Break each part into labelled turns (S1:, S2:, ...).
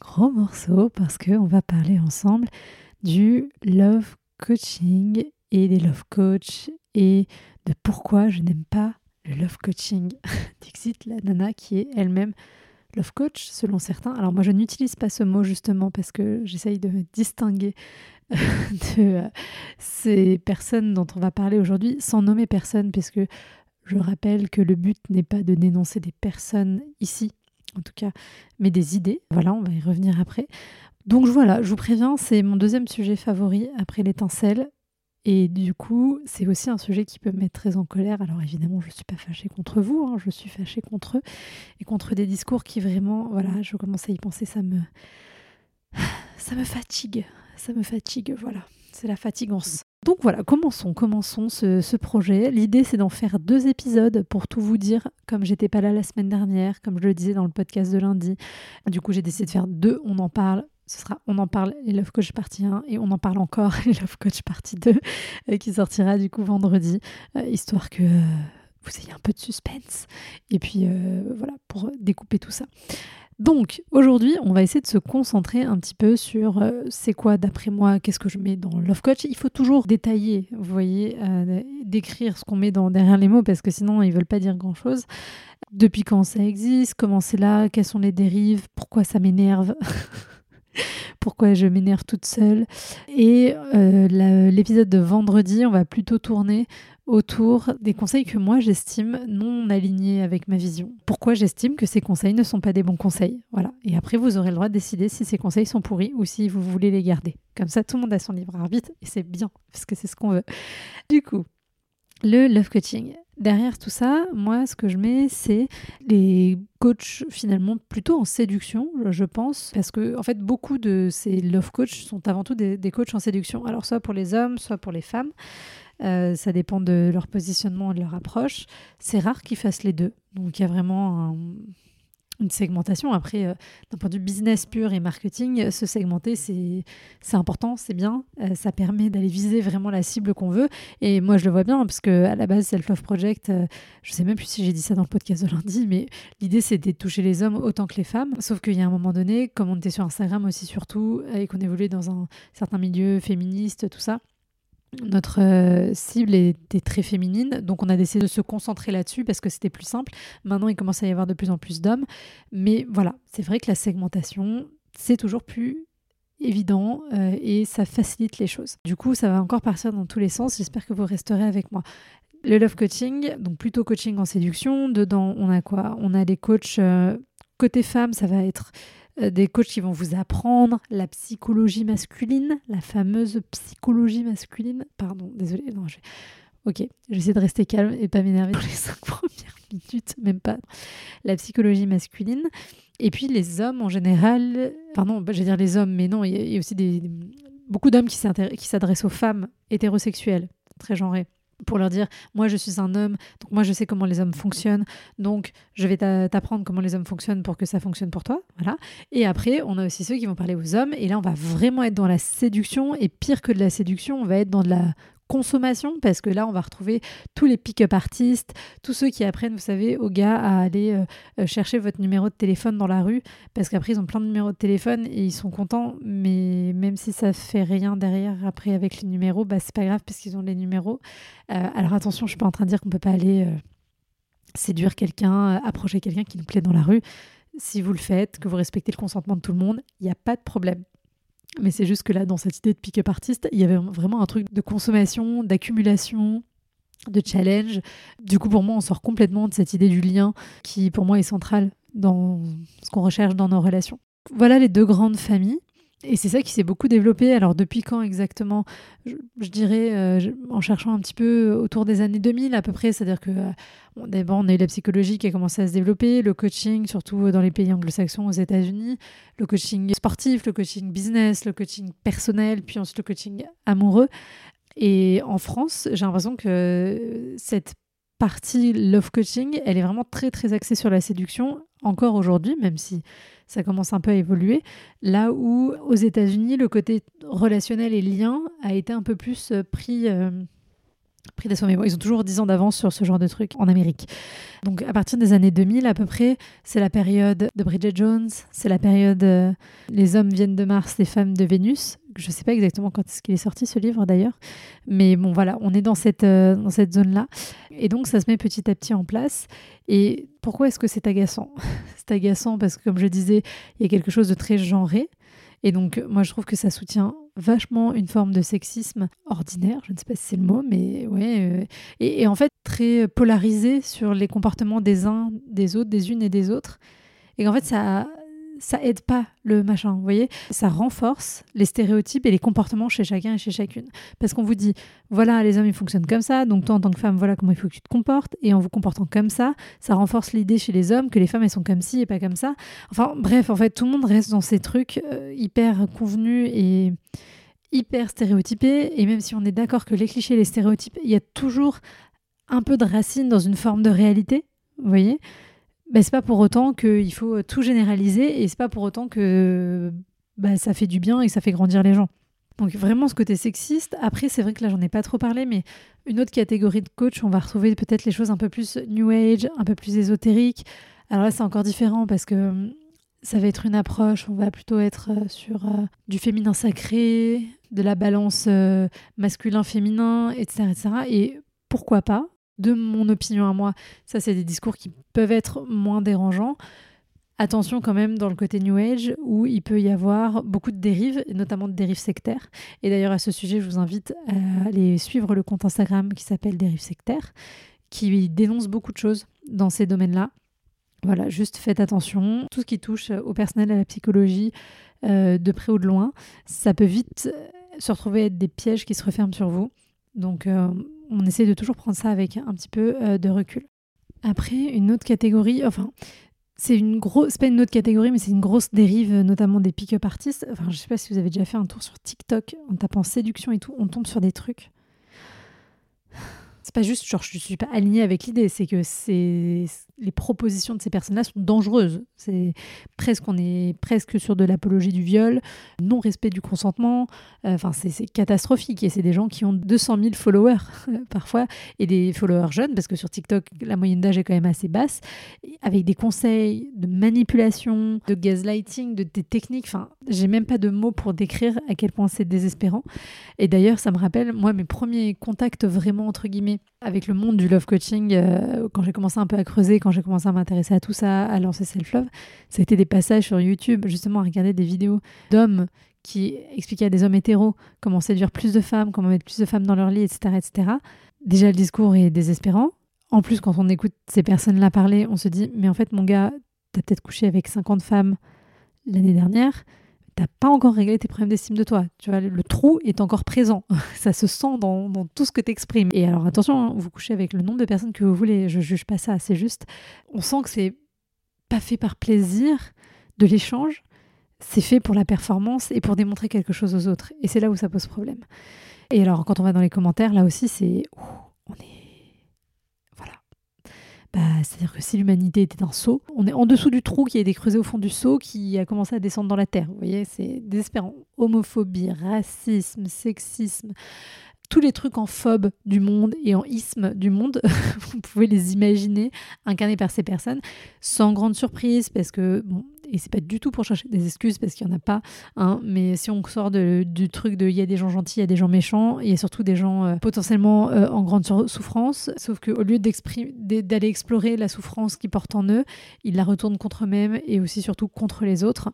S1: gros morceau parce qu'on va parler ensemble du love coaching et des love coach et de pourquoi je n'aime pas le love coaching. Dixit, la nana qui est elle-même love coach selon certains. Alors moi je n'utilise pas ce mot justement parce que j'essaye de me distinguer de euh, ces personnes dont on va parler aujourd'hui sans nommer personne puisque je rappelle que le but n'est pas de dénoncer des personnes ici en tout cas, mais des idées. Voilà, on va y revenir après. Donc voilà, je vous préviens, c'est mon deuxième sujet favori après l'étincelle. Et du coup, c'est aussi un sujet qui peut me mettre très en colère. Alors évidemment, je ne suis pas fâchée contre vous, hein, je suis fâchée contre eux et contre des discours qui vraiment, voilà, je commence à y penser, ça me, ça me fatigue, ça me fatigue, voilà, c'est la fatigance. Donc voilà, commençons, commençons ce, projet. L'idée, c'est d'en faire deux épisodes pour tout vous dire, comme j'étais pas là la semaine dernière, comme je le disais dans le podcast de lundi. Du coup, j'ai décidé de faire deux, on en parle. Ce sera On en parle les Love Coach partie 1 et On en parle encore les Love Coach partie 2 euh, qui sortira du coup vendredi, euh, histoire que euh, vous ayez un peu de suspense. Et puis voilà, pour découper tout ça. Donc aujourd'hui, on va essayer de se concentrer un petit peu sur euh, c'est quoi d'après moi, qu'est-ce que je mets dans Love Coach. Il faut toujours détailler, vous voyez, euh, décrire ce qu'on met dans, derrière les mots parce que sinon ils veulent pas dire grand-chose. Depuis quand ça existe, comment c'est là, quelles sont les dérives, pourquoi ça m'énerve. pourquoi je m'énerve toute seule. Et euh, l'épisode de vendredi, on va plutôt tourner autour des conseils que moi j'estime non alignés avec ma vision. Pourquoi j'estime que ces conseils ne sont pas des bons conseils? Voilà. Et après, vous aurez le droit de décider si ces conseils sont pourris ou si vous voulez les garder. Comme ça, tout le monde a son libre arbitre et c'est bien, parce que c'est ce qu'on veut. Du coup, le love coaching. Derrière tout ça, moi, ce que je mets, c'est les coachs finalement plutôt en séduction, je pense, parce que en fait, beaucoup de ces love coachs sont avant tout des, des coachs en séduction. Alors, soit pour les hommes, soit pour les femmes. Euh, ça dépend de leur positionnement et de leur approche. C'est rare qu'ils fassent les deux. Donc il y a vraiment une segmentation. Après, euh, d'un point de vue business pur et marketing, se segmenter, c'est important, c'est bien. Euh, ça permet d'aller viser vraiment la cible qu'on veut. Et moi, je le vois bien, parce que à la base, Self Love Project, je sais même plus si j'ai dit ça dans le podcast de lundi, mais l'idée, c'était de toucher les hommes autant que les femmes. Sauf qu'il y a un moment donné, comme on était sur Instagram aussi surtout, et qu'on évoluait dans un certain milieu féministe, tout ça, notre euh, cible était très féminine, donc on a décidé de se concentrer là-dessus parce que c'était plus simple. Maintenant, il commence à y avoir de plus en plus d'hommes. Mais voilà, c'est vrai que la segmentation, c'est toujours plus évident euh, et ça facilite les choses. Du coup, ça va encore partir dans tous les sens. J'espère que vous resterez avec moi. Le love coaching, donc plutôt coaching en séduction. Dedans, on a quoi? On a des coachs euh, côté femme, ça va être des coachs qui vont vous apprendre la psychologie masculine, la fameuse psychologie masculine. Pardon, désolé, non, je... Ok, j'essaie de rester calme et pas m'énerver dans les cinq premières minutes, même pas. La psychologie masculine. Et puis les hommes en général, pardon, je vais dire les hommes, mais non, il y, a aussi des, beaucoup d'hommes qui s'adressent aux femmes hétérosexuelles, très genrées pour leur dire moi je suis un homme donc moi je sais comment les hommes fonctionnent donc je vais t'apprendre comment les hommes fonctionnent pour que ça fonctionne pour toi voilà. Et après on a aussi ceux qui vont parler aux hommes et là on va vraiment être dans la séduction et pire que de la séduction on va être dans de la consommation parce que là on va retrouver tous les pick-up artistes, tous ceux qui apprennent, vous savez, aux gars à aller euh, euh, chercher votre numéro de téléphone dans la rue parce qu'après ils ont plein de numéros de téléphone et ils sont contents, mais même si ça fait rien derrière après avec les numéros, bah c'est pas grave parce qu'ils ont les numéros. Euh, alors attention, je suis pas en train de dire qu'on peut pas aller séduire quelqu'un, approcher quelqu'un qui nous plaît dans la rue. Si vous le faites, que vous respectez le consentement de tout le monde, il n'y a pas de problème. Mais c'est juste que là, dans cette idée de pick-up artiste, il y avait vraiment un truc de consommation, d'accumulation, de challenge. Du coup, pour moi, on sort complètement de cette idée du lien qui, pour moi, est centrale dans ce qu'on recherche dans nos relations. Voilà les deux grandes familles. Et c'est ça qui s'est beaucoup développé. Alors depuis quand exactement? Je, dirais euh, en cherchant un petit peu autour des années 2000 à peu près. C'est-à-dire que euh, d'abord on a eu la psychologie qui a commencé à se développer, le coaching surtout dans les pays anglo-saxons aux États-Unis, le coaching sportif, le coaching business, le coaching personnel, puis ensuite le coaching amoureux. Et en France, j'ai l'impression que cette partie love coaching, elle est vraiment très très axée sur la séduction encore aujourd'hui, même si ça commence un peu à évoluer. Là où aux États-Unis, le côté relationnel et lien a été un peu plus euh, pris. Euh, pris d'assaut. Mais bon, ils ont toujours 10 ans d'avance sur ce genre de truc en Amérique. Donc à partir des années 2000 à peu près, c'est la période de Bridget Jones, c'est la période euh, Les hommes viennent de Mars, les femmes de Vénus. Je ne sais pas exactement quand est-ce qu'il est sorti ce livre d'ailleurs. Mais bon voilà, on est dans cette, dans cette zone-là. Et donc ça se met petit à petit en place. Et pourquoi est-ce que c'est agaçant? C'est agaçant parce que, comme je disais, il y a quelque chose de très genré. Et donc, moi, je trouve que ça soutient vachement une forme de sexisme ordinaire, je ne sais pas si c'est le mot, mais ouais. Euh, et, et, en fait, très polarisé sur les comportements des uns, des autres, des unes et des autres. Et en fait, ça, ça aide pas le machin, vous voyez? Ça renforce les stéréotypes et les comportements chez chacun et chez chacune. Parce qu'on vous dit, voilà, les hommes, ils fonctionnent comme ça, donc toi, en tant que femme, voilà comment il faut que tu te comportes, et en vous comportant comme ça, ça renforce l'idée chez les hommes que les femmes, elles sont comme ci et pas comme ça. Enfin, bref, en fait, tout le monde reste dans ces trucs euh, hyper convenus et hyper stéréotypés, et même si on est d'accord que les clichés, les stéréotypes, il y a toujours un peu de racine dans une forme de réalité, vous voyez? Bah, c'est pas pour autant qu'il faut tout généraliser et c'est pas pour autant que bah, ça fait du bien et que ça fait grandir les gens. Donc vraiment ce côté sexiste. Après, c'est vrai que là, j'en ai pas trop parlé, mais une autre catégorie de coach, on va retrouver peut-être les choses un peu plus new age, un peu plus ésotériques. Alors là, c'est encore différent parce que hum, ça va être une approche, on va plutôt être euh, sur euh, du féminin sacré, de la balance euh, masculin-féminin, etc., etc. Et pourquoi pas de mon opinion à moi, ça c'est des discours qui peuvent être moins dérangeants. Attention quand même dans le côté New Age où il peut y avoir beaucoup de dérives, notamment de dérives sectaires. Et d'ailleurs à ce sujet, je vous invite à aller suivre le compte Instagram qui s'appelle Dérives sectaires, qui dénonce beaucoup de choses dans ces domaines-là. Voilà, juste faites attention. Tout ce qui touche au personnel, à la psychologie, euh, de près ou de loin, ça peut vite se retrouver être des pièges qui se referment sur vous. Donc euh, on essaie de toujours prendre ça avec un petit peu euh, de recul. Après, une autre catégorie, enfin, c'est une grosse, pas une autre catégorie, mais c'est une grosse dérive, notamment des pick-up artistes. Enfin, je sais pas si vous avez déjà fait un tour sur TikTok en tapant séduction et tout, on tombe sur des trucs c'est pas juste genre je suis pas alignée avec l'idée, c'est que c'est les propositions de ces personnes-là sont dangereuses. C'est presque on est presque sur de l'apologie du viol, non respect du consentement. Euh, enfin c'est catastrophique et c'est des gens qui ont 200 000 followers parfois et des followers jeunes parce que sur TikTok la moyenne d'âge est quand même assez basse avec des conseils de manipulation, de gaslighting, de des techniques. Enfin j'ai même pas de mots pour décrire à quel point c'est désespérant. Et d'ailleurs ça me rappelle moi mes premiers contacts vraiment entre guillemets avec le monde du love coaching, euh, quand j'ai commencé un peu à creuser, quand j'ai commencé à m'intéresser à tout ça, à lancer self-love, ça a été des passages sur YouTube, justement, à regarder des vidéos d'hommes qui expliquaient à des hommes hétéros comment séduire plus de femmes, comment mettre plus de femmes dans leur lit, etc. etc. Déjà, le discours est désespérant. En plus, quand on écoute ces personnes-là parler, on se dit, mais en fait, mon gars, t'as peut-être couché avec 50 femmes l'année dernière t'as pas encore réglé tes problèmes d'estime de toi. Tu vois, le trou est encore présent. ça se sent dans, tout ce que tu exprimes. Et alors attention, hein, vous couchez avec le nombre de personnes que vous voulez. Je juge pas ça. C'est juste, on sent que c'est pas fait par plaisir de l'échange. C'est fait pour la performance et pour démontrer quelque chose aux autres. Et c'est là où ça pose problème. Et alors, quand on va dans les commentaires, là aussi, c'est. On est bah, c'est-à-dire que si l'humanité était un seau, on est en dessous du trou qui a été creusé au fond du seau qui a commencé à descendre dans la terre. Vous voyez, c'est désespérant. Homophobie, racisme, sexisme, tous les trucs en phobe du monde et en isme du monde, vous pouvez les imaginer incarnés par ces personnes, sans grande surprise, parce que, et c'est pas du tout pour chercher des excuses, parce qu'il n'y en a pas, hein, mais si on sort du truc de il y a des gens gentils, il y a des gens méchants, il y a surtout des gens euh, potentiellement euh, en grande souffrance, sauf qu'au lieu d'aller explorer la souffrance qu'ils portent en eux, ils la retournent contre eux-mêmes et aussi surtout contre les autres.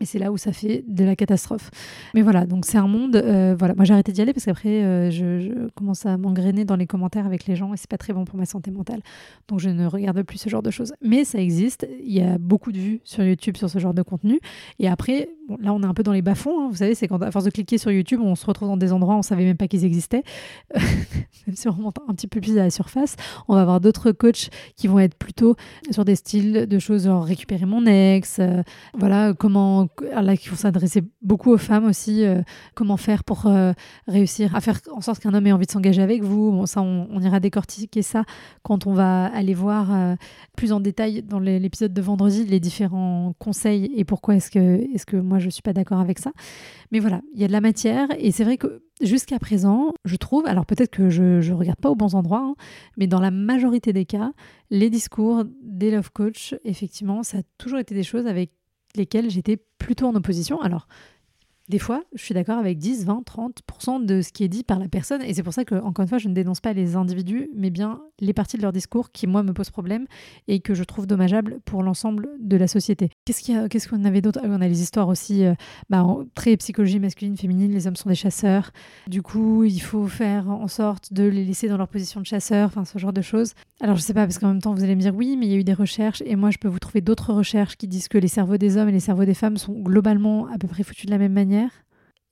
S1: Et c'est là où ça fait de la catastrophe. Mais voilà, donc c'est un monde. euh, voilà, moi j'ai arrêté d'y aller parce qu'après euh, je, commence à m'engrainer dans les commentaires avec les gens et c'est pas très bon pour ma santé mentale. Donc je ne regarde plus ce genre de choses. Mais ça existe. Il y a beaucoup de vues sur YouTube sur ce genre de contenu. Et après, là on est un peu dans les bas-fonds. hein. vous savez, c'est quand à force de cliquer sur YouTube, on se retrouve dans des endroits où on savait même pas qu'ils existaient. même si on remonte un petit peu plus à la surface, on va avoir d'autres coachs qui vont être plutôt sur des styles de choses genre récupérer mon ex, euh, voilà comment là qui vont s'adresser beaucoup aux femmes aussi euh, comment faire pour euh, réussir à faire en sorte qu'un homme ait envie de s'engager avec vous. Ça on, ira décortiquer ça quand on va aller voir euh, plus en détail dans l'épisode de vendredi les différents conseils et pourquoi est-ce que est-ce que moi je suis pas d'accord avec ça. Mais voilà il y a de la matière et c'est vrai que jusqu'à présent je trouve alors peut-être que je je regarde pas aux bons endroits hein, mais dans la majorité des cas les discours des love coach, effectivement, ça a toujours été des choses avec lesquelles j'étais plutôt en opposition. Alors, des fois, je suis d'accord avec 10, 20, 30% de ce qui est dit par la personne. Et c'est pour ça que, encore une fois, je ne dénonce pas les individus, mais bien les parties de leur discours qui, moi, me posent problème et que je trouve dommageable pour l'ensemble de la société. Qu'est-ce qu'on avait d'autre? Ah On a les histoires aussi, euh, bah, très psychologie masculine, féminine, les hommes sont des chasseurs. Du coup, il faut faire en sorte de les laisser dans leur position de chasseur, enfin, ce genre de choses. Alors, je sais pas, parce qu'en même temps, vous allez me dire oui, mais il y a eu des recherches, et moi, je peux vous trouver d'autres recherches qui disent que les cerveaux des hommes et les cerveaux des femmes sont globalement à peu près foutus de la même manière.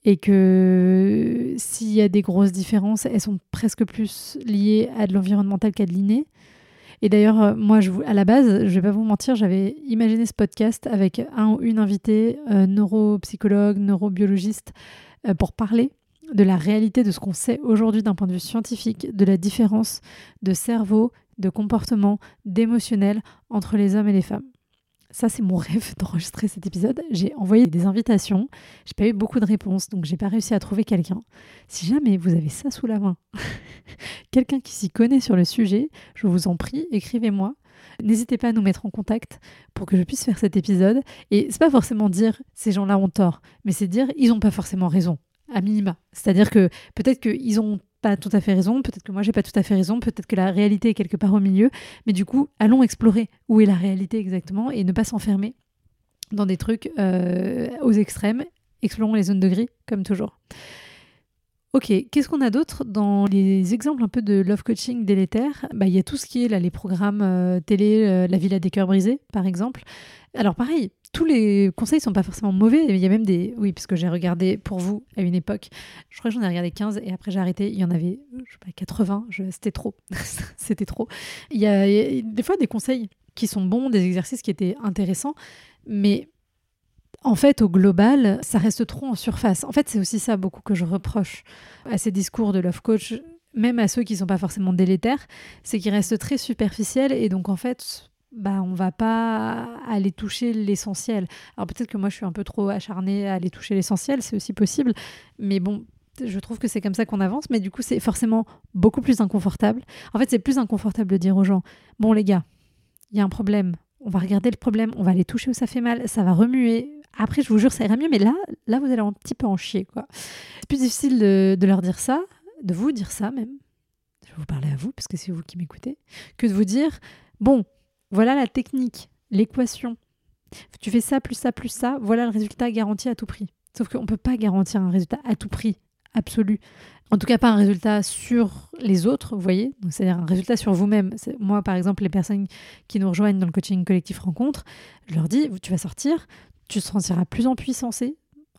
S1: Et que s'il y a des grosses différences, elles sont presque plus liées à de l'environnemental qu'à de l'inné. Et d'ailleurs, euh, moi, à la base, je vais pas vous mentir, j'avais imaginé ce podcast avec un ou une invitée, euh, neuropsychologue, neurobiologiste, euh, pour parler de la réalité de ce qu'on sait aujourd'hui d'un point de vue scientifique, de la différence de cerveau, de comportement, d'émotionnel entre les hommes et les femmes. Ça, c'est mon rêve d'enregistrer cet épisode. J'ai envoyé des invitations, j'ai pas eu beaucoup de réponses, donc j'ai pas réussi à trouver quelqu'un. Si jamais vous avez ça sous la main, quelqu'un qui s'y connaît sur le sujet, je vous en prie, écrivez-moi. N'hésitez pas à nous mettre en contact pour que je puisse faire cet épisode. Et c'est pas forcément dire ces gens-là ont tort, mais c'est dire ils ont pas forcément raison, à minima. C'est-à-dire que peut-être qu'ils ont tout à fait raison, peut-être que moi j'ai pas tout à fait raison, peut-être que la réalité est quelque part au milieu, mais du coup, allons explorer où est la réalité exactement et ne pas s'enfermer dans des trucs euh, aux extrêmes. Explorons les zones de gris, comme toujours. Ok, qu'est-ce qu'on a d'autre dans les exemples un peu de love coaching délétère? Bah, Il y a tout ce qui est là, les programmes euh, télé, euh, La Villa des cœurs brisés, par exemple. Alors pareil, tous les conseils sont pas forcément mauvais. Il y a même des... Oui, parce que j'ai regardé pour vous à une époque, je crois que j'en ai regardé 15 et après j'ai arrêté. Il y en avait, je sais pas, 80. Je... C'était trop. C'était trop. Il y, a, il y a des fois des conseils qui sont bons, des exercices qui étaient intéressants, mais en fait, au global, ça reste trop en surface. En fait, c'est aussi ça beaucoup que je reproche à ces discours de love coach, même à ceux qui sont pas forcément délétères, c'est qu'ils restent très superficiels et donc en fait, bah on va pas aller toucher l'essentiel. Alors peut-être que moi je suis un peu trop acharnée à aller toucher l'essentiel, c'est aussi possible, mais bon, je trouve que c'est comme ça qu'on avance, mais du coup c'est forcément beaucoup plus inconfortable. En fait, c'est plus inconfortable de dire aux gens, bon les gars, il y a un problème, on va regarder le problème, on va aller toucher où ça fait mal, ça va remuer. Après, je vous jure, ça ira mieux, mais là, là, vous allez un petit peu en chier, quoi. C'est plus difficile de, de leur dire ça, de vous dire ça même. Je vais vous parler à vous, parce que c'est vous qui m'écoutez, que de vous dire, bon, voilà la technique, l'équation. Tu fais ça, plus ça, plus ça, voilà le résultat garanti à tout prix. Sauf qu'on ne peut pas garantir un résultat à tout prix, absolu. En tout cas, pas un résultat sur les autres, vous voyez. C'est-à-dire un résultat sur vous-même. Moi, par exemple, les personnes qui nous rejoignent dans le coaching collectif rencontre, je leur dis, tu vas sortir, tu te sentiras plus en puissance,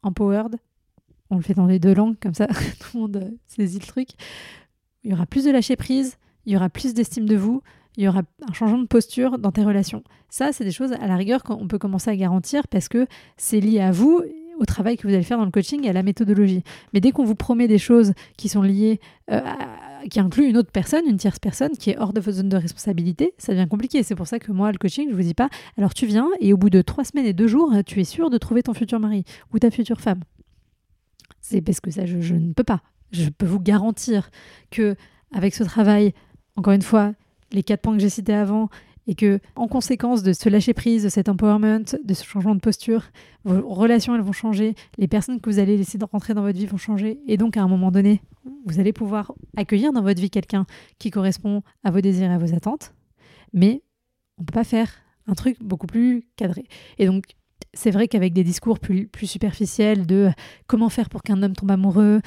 S1: empowered. On le fait dans les deux langues, comme ça, tout le monde saisit le truc. Il y aura plus de lâcher prise, il y aura plus d'estime de vous, il y aura un changement de posture dans tes relations. Ça, c'est des choses à la rigueur qu'on peut commencer à garantir parce que c'est lié à vous, au travail que vous allez faire dans le coaching et à la méthodologie. Mais dès qu'on vous promet des choses qui sont liées, euh, qui incluent une autre personne, une tierce personne, qui est hors de votre zone de responsabilité, ça devient compliqué. C'est pour ça que moi, le coaching, je vous dis pas, alors tu viens et au bout de trois semaines et deux jours, tu es sûr de trouver ton futur mari ou ta future femme. C'est parce que ça, je, je ne peux pas. Je peux vous garantir que avec ce travail, encore une fois, les quatre points que j'ai cités avant, et que en conséquence de ce lâcher prise, de cet empowerment, de ce changement de posture, vos relations elles vont changer, les personnes que vous allez laisser rentrer dans votre vie vont changer, et donc à un moment donné, vous allez pouvoir accueillir dans votre vie quelqu'un qui correspond à vos désirs et à vos attentes, mais on peut pas faire un truc beaucoup plus cadré. Et donc c'est vrai qu'avec des discours plus, plus superficiels de comment faire pour qu'un homme tombe amoureux,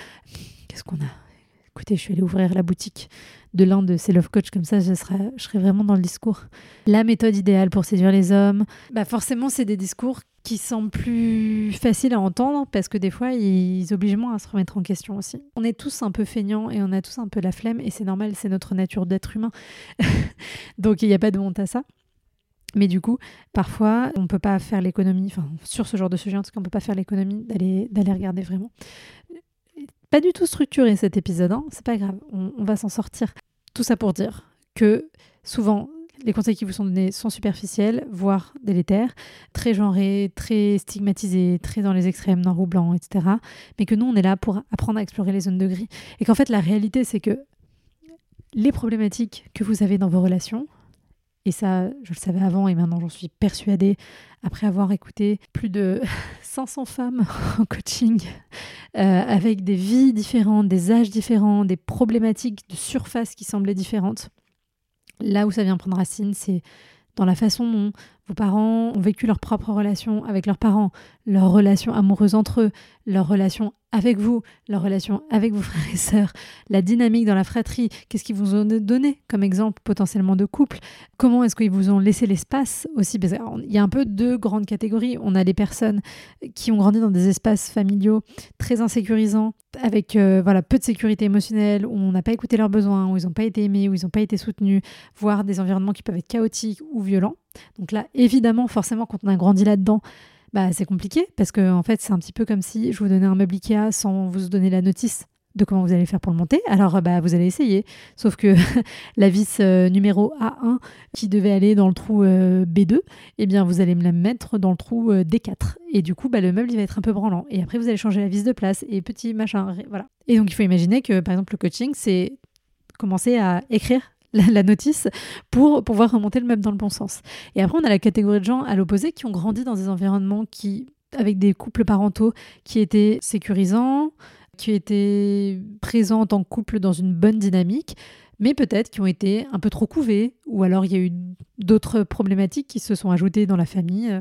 S1: qu'est-ce qu'on a? Écoutez, je suis allée ouvrir la boutique de l'un de ces love coach comme ça, je serais, je vraiment dans le discours. La méthode idéale pour séduire les hommes, bah forcément, c'est des discours qui semblent plus faciles à entendre parce que des fois, ils obligent moins à se remettre en question aussi. On est tous un peu feignants et on a tous un peu la flemme et c'est normal, c'est notre nature d'être humain. Donc il n'y a pas de honte à ça. Mais du coup, parfois, on ne peut pas faire l'économie, enfin, sur ce genre de sujet, en tout cas, on ne peut pas faire l'économie d'aller regarder vraiment. Pas du tout structuré cet épisode, hein, c'est pas grave, on, va s'en sortir. Tout ça pour dire que souvent, les conseils qui vous sont donnés sont superficiels, voire délétères, très genrés, très stigmatisés, très dans les extrêmes, noir ou blanc, etc. Mais que nous, on est là pour apprendre à explorer les zones de gris. Et qu'en fait, la réalité, c'est que les problématiques que vous avez dans vos relations, et ça, je le savais avant et maintenant j'en suis persuadée, après avoir écouté plus de 500 femmes en coaching, euh, avec des vies différentes, des âges différents, des problématiques de surface qui semblaient différentes. Là où ça vient prendre racine, c'est dans la façon dont vos parents ont vécu leur propre relation avec leurs parents, leur relation amoureuse entre eux, leur relation avec vous, leur relation avec vos frères et sœurs, la dynamique dans la fratrie, qu'est-ce qu'ils vous ont donné comme exemple potentiellement de couple, comment est-ce qu'ils vous ont laissé l'espace aussi, il y a un peu deux grandes catégories. On a les personnes qui ont grandi dans des espaces familiaux très insécurisants, avec euh, voilà peu de sécurité émotionnelle, où on n'a pas écouté leurs besoins, où ils n'ont pas été aimés, où ils n'ont pas été soutenus, voire des environnements qui peuvent être chaotiques ou violents. Donc là, évidemment, forcément, quand on a grandi là-dedans, bah, c'est compliqué parce que en fait, c'est un petit peu comme si je vous donnais un meuble Ikea sans vous donner la notice de comment vous allez faire pour le monter. Alors, bah, vous allez essayer. Sauf que la vis euh, numéro A1 qui devait aller dans le trou euh, B2, eh bien, vous allez me la mettre dans le trou euh, D4. Et du coup, bah, le meuble, va être un peu branlant. Et après, vous allez changer la vis de place et petit machin. Voilà. Et donc, il faut imaginer que, par exemple, le coaching, c'est commencer à écrire la, notice pour pouvoir remonter le meuble dans le bon sens. Et après, on a la catégorie de gens à l'opposé qui ont grandi dans des environnements qui, avec des couples parentaux qui étaient sécurisants, qui étaient présents en tant que couple dans une bonne dynamique, mais peut-être qui ont été un peu trop couvés, ou alors il y a eu d'autres problématiques qui se sont ajoutées dans la famille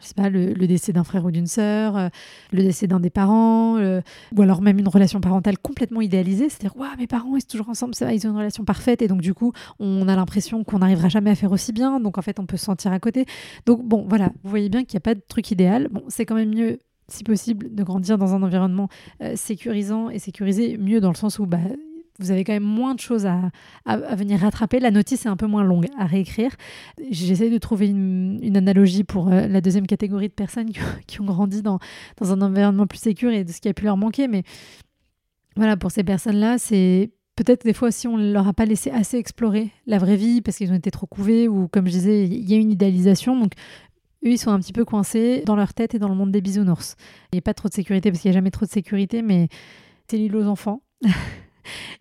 S1: je sais pas, le, décès d'un frère ou d'une sœur, euh, le décès d'un des parents, euh, ou alors même une relation parentale complètement idéalisée, c'est-à-dire, waouh, mes parents, ils sont toujours ensemble, ça, ils ont une relation parfaite, et donc du coup, on a l'impression qu'on n'arrivera jamais à faire aussi bien, donc en fait, on peut se sentir à côté. Donc bon, voilà, vous voyez bien qu'il n'y a pas de truc idéal. Bon, c'est quand même mieux si possible, de grandir dans un environnement euh, sécurisant et sécurisé, mieux dans le sens où bah, vous avez quand même moins de choses à, venir rattraper. La notice est un peu moins longue à réécrire. J'essaie de trouver une, analogie pour euh, la deuxième catégorie de personnes qui, ont grandi dans, dans, un environnement plus sécur et de ce qui a pu leur manquer. Mais voilà, pour ces personnes-là, c'est peut-être des fois aussi on ne leur a pas laissé assez explorer la vraie vie parce qu'ils ont été trop couvés ou comme je disais, il y a une idéalisation. Donc eux, ils sont un petit peu coincés dans leur tête et dans le monde des bisounours. Il n'y a pas trop de sécurité parce qu'il n'y a jamais trop de sécurité, mais c'est l'île aux enfants.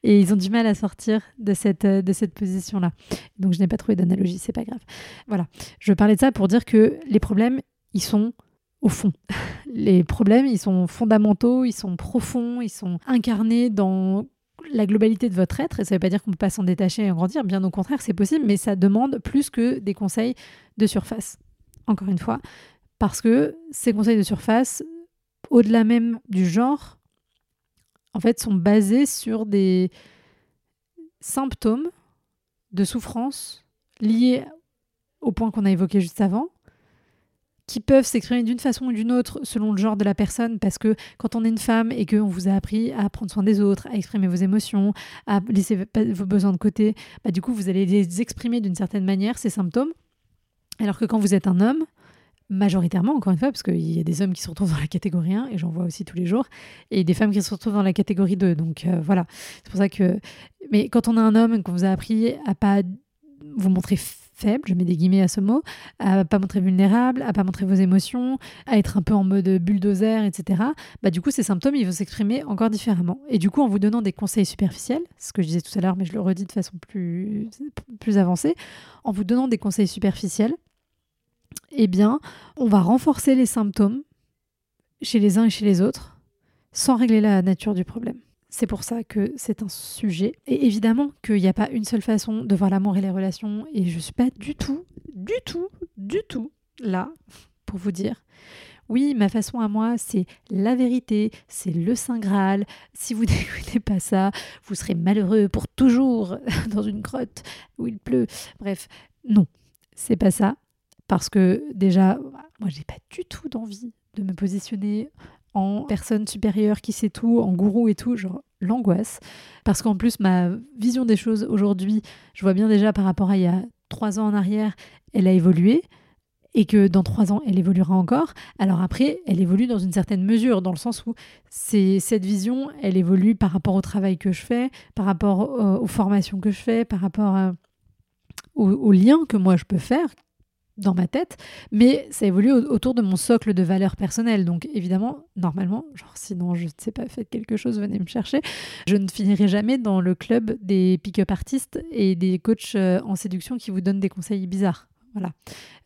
S1: et ils ont du mal à sortir de cette, euh, de cette position-là. Donc je n'ai pas trouvé d'analogie, c'est pas grave. Voilà, je parlais de ça pour dire que les problèmes, ils sont au fond. Les problèmes, ils sont fondamentaux, ils sont profonds, ils sont incarnés dans la globalité de votre être, et ça ne veut pas dire qu'on ne peut pas s'en détacher et en grandir, bien au contraire, c'est possible, mais ça demande plus que des conseils de surface. Encore une fois, parce que ces conseils de surface, au-delà même du genre, en fait, sont basés sur des symptômes de souffrance liés au point qu'on a évoqué juste avant, qui peuvent s'exprimer d'une façon ou d'une autre selon le genre de la personne, parce que quand on est une femme et qu'on vous a appris à prendre soin des autres, à exprimer vos émotions, à laisser vos besoins de côté, bah, du coup, vous allez les exprimer d'une certaine manière, ces symptômes. Alors que quand vous êtes un homme, majoritairement, encore une fois, parce qu'il y a des hommes qui se retrouvent dans la catégorie 1, et j'en vois aussi tous les jours, et des femmes qui se retrouvent dans la catégorie 2. Donc euh, voilà, c'est pour ça que... Mais quand on a un homme qu'on vous a appris à pas vous montrer faible, je mets des guillemets à ce mot, à pas montrer vulnérable, à pas montrer vos émotions, à être un peu en mode bulldozer, etc. Bah du coup ces symptômes ils vont s'exprimer encore différemment. Et du coup en vous donnant des conseils superficiels, ce que je disais tout à l'heure mais je le redis de façon plus plus avancée, en vous donnant des conseils superficiels, eh bien, on va renforcer les symptômes chez les uns et chez les autres sans régler la nature du problème. C'est pour ça que c'est un sujet. Et évidemment qu'il n'y a pas une seule façon de voir l'amour et les relations. Et je ne suis pas du tout, du tout, du tout là pour vous dire oui, ma façon à moi, c'est la vérité, c'est le Saint Graal. Si vous n'écoutez pas ça, vous serez malheureux pour toujours dans une grotte où il pleut. Bref, non, c'est pas ça. Parce que déjà, moi, j'ai pas du tout d'envie de me positionner en personne supérieure qui sait tout, en gourou et tout, genre l'angoisse. Parce qu'en plus, ma vision des choses aujourd'hui, je vois bien déjà par rapport à il y a trois ans en arrière, elle a évolué et que dans trois ans, elle évoluera encore. Alors après, elle évolue dans une certaine mesure, dans le sens où c'est cette vision, elle évolue par rapport au travail que je fais, par rapport aux, formations que je fais, par rapport aux liens que moi je peux faire, dans ma tête, mais ça évolue autour de mon socle de valeurs personnelles. Donc évidemment, normalement, genre sinon je ne sais pas, faites quelque chose, venez me chercher, je ne finirai jamais dans le club des pick-up artistes et des coachs euh, en séduction qui vous donnent des conseils bizarres. Voilà.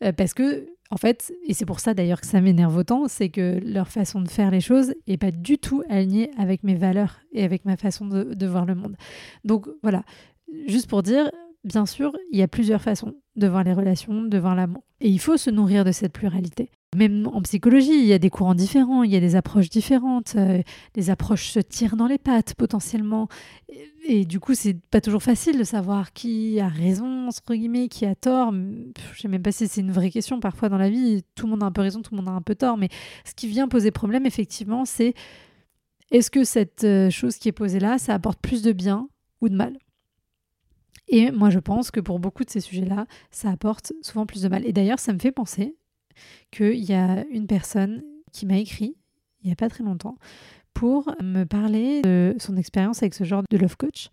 S1: Euh, parce que, en fait, et c'est pour ça d'ailleurs que ça m'énerve autant, c'est que leur façon de faire les choses n'est pas du tout alignée avec mes valeurs et avec ma façon de voir le monde. Donc voilà, juste pour dire, bien sûr, il y a plusieurs façons de voir les relations, de voir l'amour. Et il faut se nourrir de cette pluralité. Même en psychologie, il y a des courants différents, il y a des approches différentes, euh, les approches se tirent dans les pattes potentiellement. Et, du coup, c'est pas toujours facile de savoir qui a raison, entre guillemets, qui a tort. Je sais même pas si c'est une vraie question parfois dans la vie. Tout le monde a un peu raison, tout le monde a un peu tort. Mais ce qui vient poser problème, effectivement, c'est est-ce que cette euh, chose qui est posée là, ça apporte plus de bien ou de mal? Et moi, je pense que pour beaucoup de ces sujets-là, ça apporte souvent plus de mal. Et d'ailleurs, ça me fait penser qu'il y a une personne qui m'a écrit, il n'y a pas très longtemps, pour me parler de son expérience avec ce genre de love coach.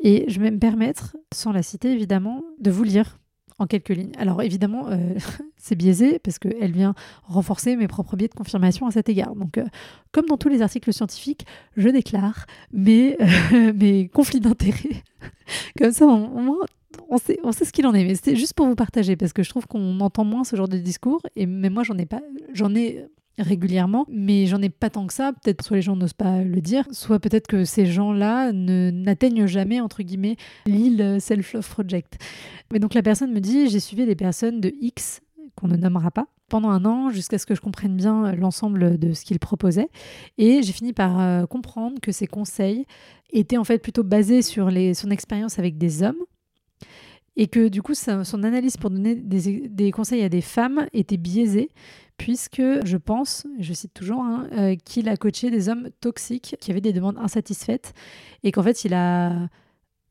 S1: Et je vais me permettre, sans la citer évidemment, de vous lire en quelques lignes. Alors évidemment, euh, c'est biaisé parce qu'elle vient renforcer mes propres biais de confirmation à cet égard. Donc, euh, comme dans tous les articles scientifiques, je déclare mes, euh, mes conflits d'intérêts. comme ça, on, sait, on sait ce qu'il en est. Mais c'est juste pour vous partager parce que je trouve qu'on entend moins ce genre de discours. Et moi, j'en ai pas, j'en ai régulièrement, mais j'en ai pas tant que ça. Peut-être soit les gens n'osent pas le dire, soit peut-être que ces gens-là n'atteignent jamais, entre guillemets, l'île Self-Love Project. Mais donc la personne me dit, j'ai suivi des personnes de X, qu'on ne nommera pas, pendant un an jusqu'à ce que je comprenne bien l'ensemble de ce qu'ils proposaient. Et j'ai fini par euh, comprendre que ces conseils étaient en fait plutôt basés sur son expérience avec des hommes et que du coup son analyse pour donner des, conseils à des femmes était biaisée puisque je pense, je cite toujours, hein, euh, qu'il a coaché des hommes toxiques qui avaient des demandes insatisfaites et qu'en fait il a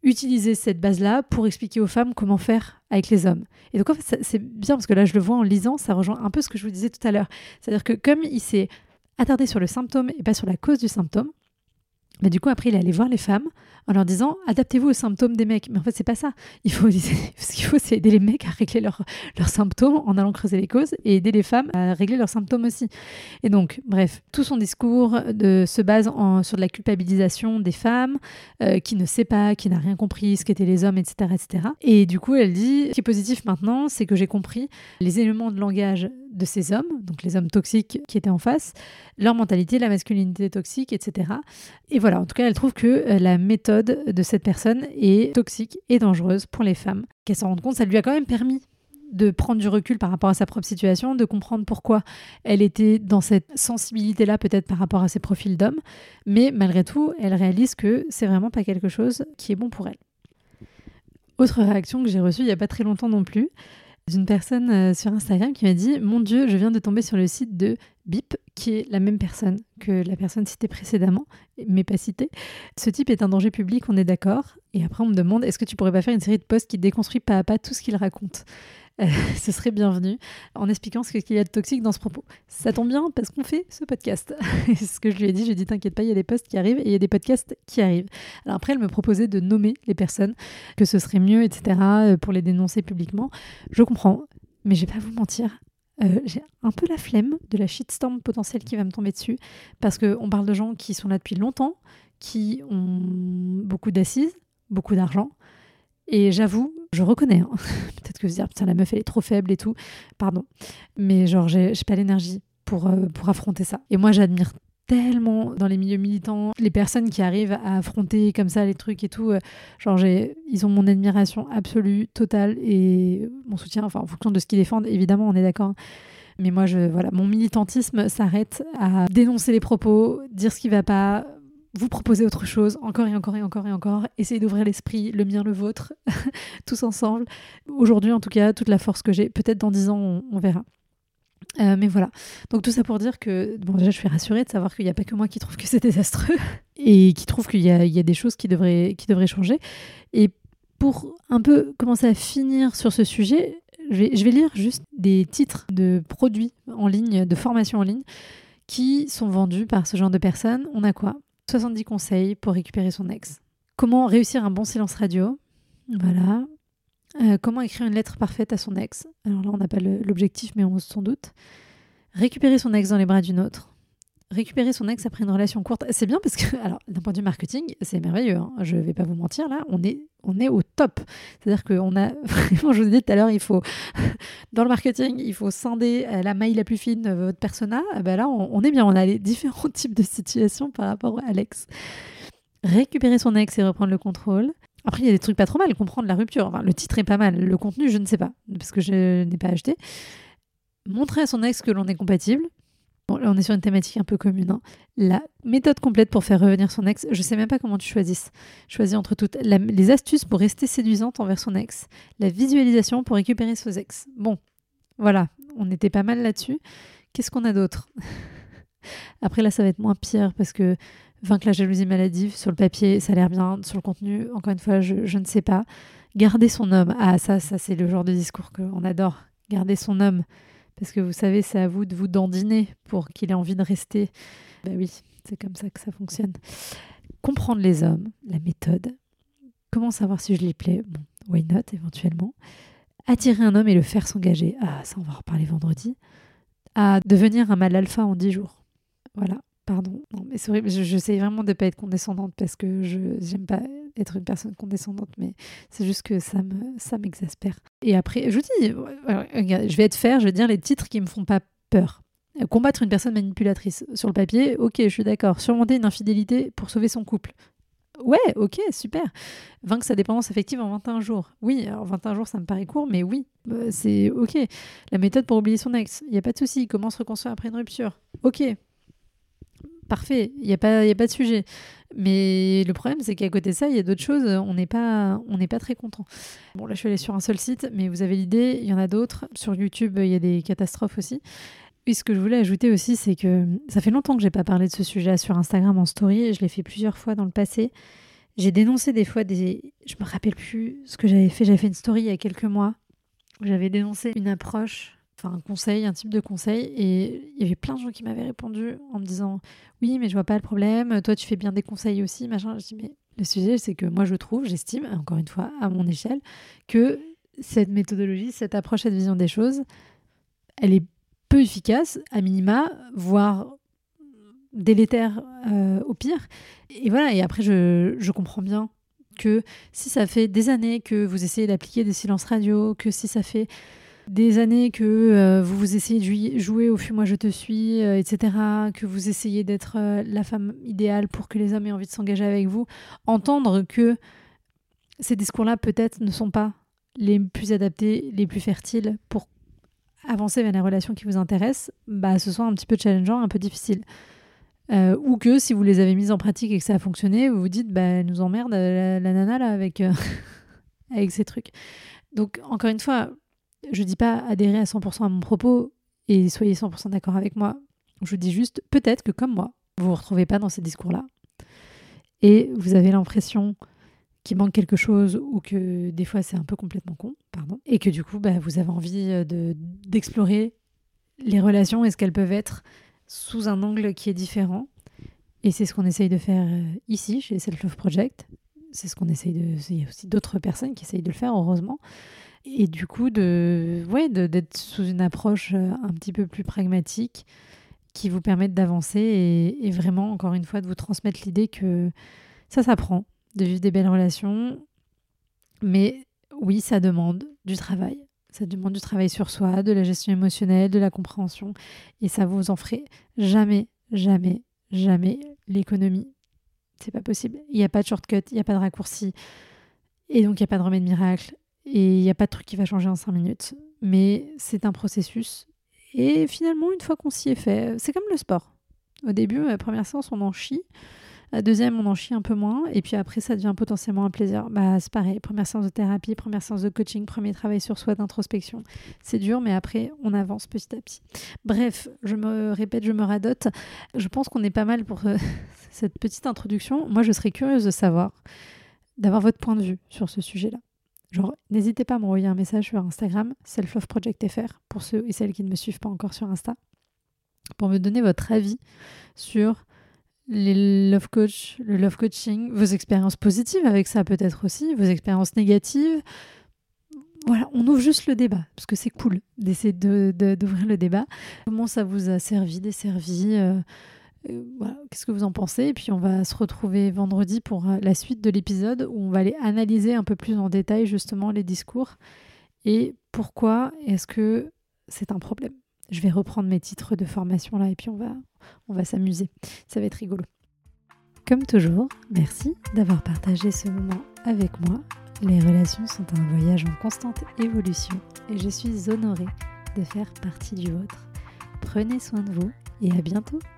S1: utilisé cette base-là pour expliquer aux femmes comment faire avec les hommes. Et donc en fait c'est bien parce que là je le vois en lisant, ça rejoint un peu ce que je vous disais tout à l'heure. C'est-à-dire que comme il s'est attardé sur le symptôme et pas sur la cause du symptôme, mais du coup, après, il est allé voir les femmes en leur disant adaptez-vous aux symptômes des mecs. Mais en fait, c'est pas ça. Il faut, ce qu'il faut, c'est aider les mecs à régler leurs symptômes en allant creuser les causes et aider les femmes à régler leurs symptômes aussi. Et donc, bref, tout son discours se base sur de la culpabilisation des femmes, euh, qui ne sait pas, qui n'a rien compris, ce qu'étaient les hommes, etc., etc. Et du coup, elle dit ce qui est positif maintenant, c'est que j'ai compris les éléments de langage de ces hommes, donc les hommes toxiques qui étaient en face, leur mentalité, la masculinité toxique, etc. Et voilà, en tout cas, elle trouve que euh, la méthode de cette personne est toxique et dangereuse pour les femmes. Qu'elle s'en rende compte, ça lui a quand même permis de prendre du recul par rapport à sa propre situation, de comprendre pourquoi elle était dans cette sensibilité-là peut-être par rapport à ses profils d'hommes, mais malgré tout, elle réalise que c'est vraiment pas quelque chose qui est bon pour elle. Autre réaction que j'ai reçue il n'y a pas très longtemps non plus, d'une personne euh, sur Instagram qui m'a dit Mon Dieu, je viens de tomber sur le site de BIP, qui est la même personne que la personne citée précédemment, mais pas citée. Ce type est un danger public, on est d'accord. Et après, on me demande Est-ce que tu pourrais pas faire une série de posts qui déconstruit pas à pas tout ce qu'il raconte? Euh, ce serait bienvenu en expliquant ce qu'il y a de toxique dans ce propos. Ça tombe bien parce qu'on fait ce podcast. ce que je lui ai dit. Je lui ai dit T'inquiète pas, il y a des posts qui arrivent et il y a des podcasts qui arrivent. Alors après, elle me proposait de nommer les personnes, que ce serait mieux, etc., euh, pour les dénoncer publiquement. Je comprends, mais je vais pas vous mentir. Euh, j'ai un peu la flemme de la shitstorm potentielle qui va me tomber dessus parce qu'on parle de gens qui sont là depuis longtemps, qui ont beaucoup d'assises, beaucoup d'argent, et j'avoue, je reconnais, hein. peut-être que vous dire, putain, la meuf, elle est trop faible et tout, pardon. Mais genre, j'ai pas l'énergie pour, euh, pour affronter ça. Et moi, j'admire tellement dans les milieux militants les personnes qui arrivent à affronter comme ça les trucs et tout. Euh, genre, ils ont mon admiration absolue, totale et mon soutien, enfin, en fonction de ce qu'ils défendent, évidemment, on est d'accord. Mais moi, je, voilà, mon militantisme s'arrête à dénoncer les propos, dire ce qui va pas, vous proposer autre chose, encore et encore et encore et encore, essayer d'ouvrir l'esprit, le mien, le vôtre, tous ensemble. Aujourd'hui, en tout cas, toute la force que j'ai, peut-être dans dix ans, on, verra. Euh, mais voilà. Donc tout ça pour dire que, bon, déjà, je suis rassurée de savoir qu'il n'y a pas que moi qui trouve que c'est désastreux et qui trouve qu'il y, a, des choses qui devraient, qui devraient changer. Et pour un peu commencer à finir sur ce sujet, je vais, je vais lire juste des titres de produits en ligne, de formations en ligne, qui sont vendus par ce genre de personnes. On a quoi? 70 conseils pour récupérer son ex. Comment réussir un bon silence radio? Voilà. Euh, comment écrire une lettre parfaite à son ex? Alors là, on n'a pas l'objectif, mais on s'en doute. Récupérer son ex dans les bras d'une autre récupérer son ex après une relation courte, c'est bien parce que, alors, d'un point de vue marketing, c'est merveilleux. Hein. Je ne vais pas vous mentir, là, on est, on est au top. C'est-à-dire qu'on a vraiment, je vous ai dit tout à l'heure, il faut, dans le marketing, il faut scinder la maille la plus fine de votre persona. Ben là, on, est bien. On a les différents types de situations par rapport à l'ex. Récupérer son ex et reprendre le contrôle. Après, il y a des trucs pas trop mal, comprendre la rupture. Enfin, le titre est pas mal. Le contenu, je ne sais pas, parce que je n'ai pas acheté. Montrer à son ex que l'on est compatible Bon, là, on est sur une thématique un peu commune. Hein. La méthode complète pour faire revenir son ex, je sais même pas comment tu choisisses. Choisis entre toutes les astuces pour rester séduisante envers son ex, la visualisation pour récupérer ses ex. Bon, voilà, on était pas mal là-dessus. Qu'est-ce qu'on a d'autre? Après, là, ça va être moins pire parce que vaincre la jalousie maladive, sur le papier, ça a l'air bien. Sur le contenu, encore une fois, je, ne sais pas. Garder son homme. Ah, ça, ça c'est le genre de discours qu'on adore. Garder son homme parce que vous savez, c'est à vous de vous dandiner pour qu'il ait envie de rester. Ben oui, c'est comme ça que ça fonctionne. Comprendre les hommes, la méthode. Comment savoir si je lui plais? Bon, why not éventuellement. Attirer un homme et le faire s'engager. Ah, ça, on va en reparler vendredi. À devenir un mal alpha en 10 jours. Voilà, pardon. Non, mais c'est vrai, j'essaie vraiment de ne pas être condescendante parce que je n'aime pas être une personne condescendante, mais c'est juste que ça me m'exaspère. Et après, je dis, je vais être faire, je vais dire les titres qui me font pas peur. Combattre une personne manipulatrice. Sur le papier, ok, je suis d'accord. Surmonter une infidélité pour sauver son couple. Ouais, ok, super. Vaincre sa dépendance affective en 21 jours. Oui, alors 21 jours, ça me paraît court, mais oui, euh, c'est ok. La méthode pour oublier son ex. Il n'y a pas de souci. Comment se reconstruire après une rupture? Ok, parfait, il n'y a, pas, a pas de sujet. Mais le problème, c'est qu'à côté de ça, il y a d'autres choses, on n'est pas, pas très content. Bon, là, je suis allée sur un seul site, mais vous avez l'idée, il y en a d'autres. Sur YouTube, il y a des catastrophes aussi. Et ce que je voulais ajouter aussi, c'est que ça fait longtemps que j'ai pas parlé de ce sujet sur Instagram en story, je l'ai fait plusieurs fois dans le passé. J'ai dénoncé des fois des. Je me rappelle plus ce que j'avais fait. J'avais fait une story il y a quelques mois où j'avais dénoncé une approche enfin un conseil, un type de conseil. Et il y avait plein de gens qui m'avaient répondu en me disant Oui, mais je vois pas le problème, toi tu fais bien des conseils aussi, machin. Je dis Mais le sujet, c'est que moi je trouve, j'estime, encore une fois, à mon échelle, que cette méthodologie, cette approche, cette vision des choses, elle est peu efficace, à minima, voire délétère euh, au pire. Et voilà, et après, je, je comprends bien que si ça fait des années que vous essayez d'appliquer des silences radio, que si ça fait des années que euh, vous vous essayez de jouer au Fuis-moi je te suis, euh, etc., que vous essayez d'être euh, la femme idéale pour que les hommes aient envie de s'engager avec vous, entendre que ces discours-là peut-être ne sont pas les plus adaptés, les plus fertiles pour avancer vers les relations qui vous intéressent, bah, ce soit un petit peu challengeant, un peu difficile. ou que si vous les avez mises en pratique et que ça a fonctionné, vous vous dites, bah, elle nous emmerde la, nana là avec, avec ces trucs. Donc, encore une fois, je dis pas adhérer à 100% à mon propos et soyez 100% d'accord avec moi. Je dis juste peut-être que comme moi, vous vous retrouvez pas dans ces discours-là et vous avez l'impression qu'il manque quelque chose ou que des fois c'est un peu complètement con, pardon, et que du coup bah, vous avez envie euh, de d'explorer les relations et ce qu'elles peuvent être sous un angle qui est différent. Et c'est ce qu'on essaye de faire euh, ici chez Self Love Project. C'est ce qu'on essaye de. Il y a aussi d'autres personnes qui essayent de le faire, heureusement et du coup de ouais d'être sous une approche euh, un petit peu plus pragmatique qui vous permette d'avancer et, vraiment encore une fois de vous transmettre l'idée que ça s'apprend de vivre des belles relations. Mais oui ça demande du travail. Ça demande du travail sur soi de la gestion émotionnelle de la compréhension. Et ça vous en ferait jamais jamais jamais l'économie. C'est pas possible. Il n'y a pas de shortcut il n'y a pas de raccourci. Et donc il n'y a pas de remède miracle et il n'y a pas de truc qui va changer en cinq minutes. Mais c'est un processus Et finalement, une fois qu'on s'y est fait, c'est comme le sport. Au début, la première séance, on en chie. La deuxième, on en chie un peu moins. Et puis après, ça devient potentiellement un plaisir. Bah, c'est pareil. Première séance de thérapie, première séance de coaching, premier travail sur soi, d'introspection. C'est dur, mais après, on avance petit à petit. Bref, je me répète, je me radote. Je pense qu'on est pas mal pour euh, cette petite introduction. Moi, je serais curieuse de savoir, d'avoir votre point de vue sur ce sujet-là. Genre, n'hésitez pas à m'envoyer un message sur Instagram, selfloveprojectfr, pour ceux et celles qui ne me suivent pas encore sur Insta, pour me donner votre avis sur les love coach, le love coaching, vos expériences positives avec ça peut-être aussi, vos expériences négatives. Voilà, on ouvre juste le débat, parce que c'est cool d'essayer d'ouvrir de, le débat. Comment ça vous a servi, desservi euh, voilà, Qu'est-ce que vous en pensez? Et puis on va se retrouver vendredi pour euh, la suite de l'épisode où on va aller analyser un peu plus en détail justement les discours et pourquoi est-ce que c'est un problème. Je vais reprendre mes titres de formation là et puis on va, on va s'amuser. Ça va être rigolo. Comme toujours, merci d'avoir partagé ce moment avec moi. Les relations sont un voyage en constante évolution et je suis honorée de faire partie du vôtre. Prenez soin de vous et à bientôt